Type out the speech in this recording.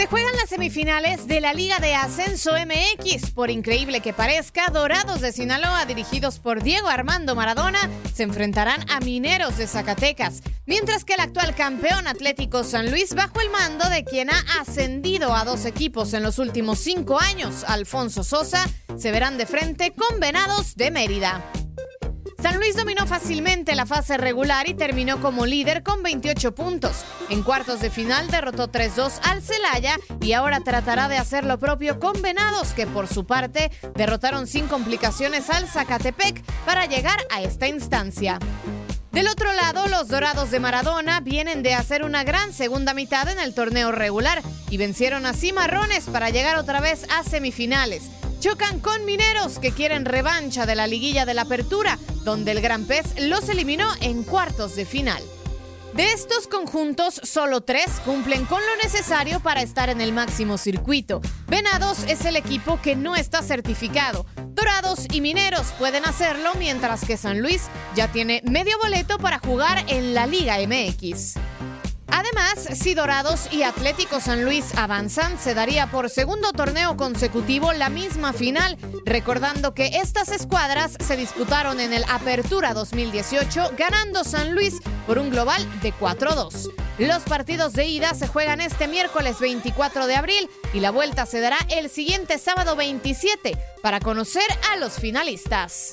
Se juegan las semifinales de la Liga de Ascenso MX. Por increíble que parezca, Dorados de Sinaloa, dirigidos por Diego Armando Maradona, se enfrentarán a Mineros de Zacatecas, mientras que el actual campeón Atlético San Luis, bajo el mando de quien ha ascendido a dos equipos en los últimos cinco años, Alfonso Sosa, se verán de frente con Venados de Mérida. San Luis dominó fácilmente la fase regular y terminó como líder con 28 puntos. En cuartos de final derrotó 3-2 al Celaya y ahora tratará de hacer lo propio con Venados, que por su parte derrotaron sin complicaciones al Zacatepec para llegar a esta instancia. Del otro lado, los Dorados de Maradona vienen de hacer una gran segunda mitad en el torneo regular y vencieron a Cimarrones para llegar otra vez a semifinales. Chocan con Mineros que quieren revancha de la liguilla de la apertura, donde el Gran Pez los eliminó en cuartos de final. De estos conjuntos, solo tres cumplen con lo necesario para estar en el máximo circuito. Venados es el equipo que no está certificado. Dorados y Mineros pueden hacerlo, mientras que San Luis ya tiene medio boleto para jugar en la Liga MX. Además, si Dorados y Atlético San Luis avanzan, se daría por segundo torneo consecutivo la misma final, recordando que estas escuadras se disputaron en el Apertura 2018, ganando San Luis por un global de 4-2. Los partidos de ida se juegan este miércoles 24 de abril y la vuelta se dará el siguiente sábado 27 para conocer a los finalistas.